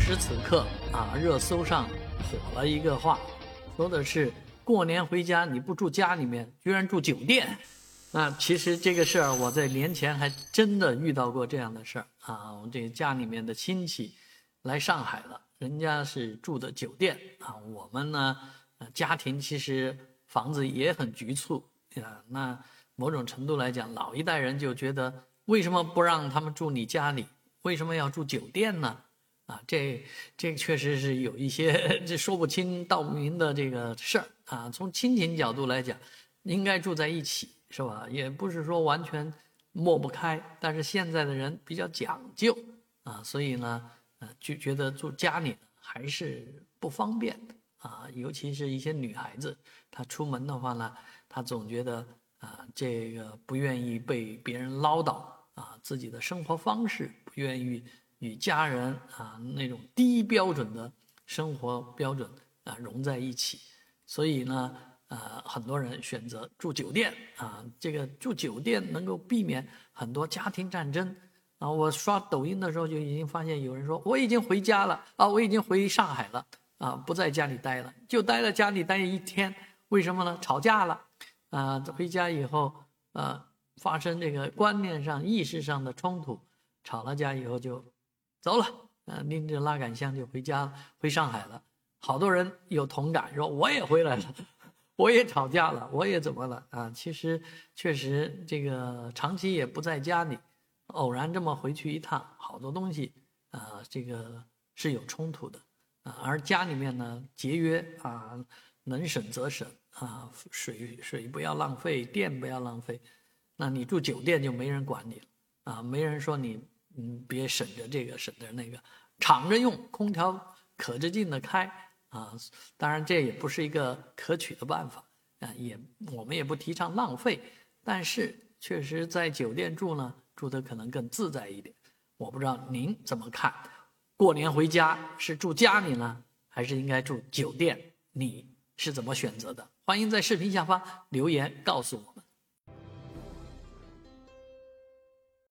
时此刻啊，热搜上火了一个话，说的是过年回家你不住家里面，居然住酒店。那其实这个事儿，我在年前还真的遇到过这样的事儿啊。我们这家里面的亲戚来上海了，人家是住的酒店啊。我们呢，家庭其实房子也很局促啊。那某种程度来讲，老一代人就觉得，为什么不让他们住你家里？为什么要住酒店呢？啊，这这确实是有一些这说不清道不明的这个事儿啊。从亲情角度来讲，应该住在一起，是吧？也不是说完全抹不开。但是现在的人比较讲究啊，所以呢，呃，就觉得住家里还是不方便啊。尤其是一些女孩子，她出门的话呢，她总觉得啊，这个不愿意被别人唠叨啊，自己的生活方式不愿意。与家人啊那种低标准的生活标准啊融在一起，所以呢，呃，很多人选择住酒店啊。这个住酒店能够避免很多家庭战争啊。我刷抖音的时候就已经发现有人说我已经回家了啊，我已经回上海了啊，不在家里待了，就待在家里待一天。为什么呢？吵架了啊，回家以后啊，发生这个观念上、意识上的冲突，吵了架以后就。走了，啊，拎着拉杆箱就回家，回上海了。好多人有同感，说我也回来了，我也吵架了，我也怎么了啊？其实确实这个长期也不在家里，偶然这么回去一趟，好多东西啊，这个是有冲突的啊。而家里面呢，节约啊，能省则省啊，水水不要浪费，电不要浪费。那你住酒店就没人管你了啊，没人说你。嗯，别省着这个，省着那个，敞着用，空调可着劲的开啊。当然，这也不是一个可取的办法啊。也我们也不提倡浪费，但是确实在酒店住呢，住的可能更自在一点。我不知道您怎么看？过年回家是住家里呢，还是应该住酒店？你是怎么选择的？欢迎在视频下方留言告诉我们。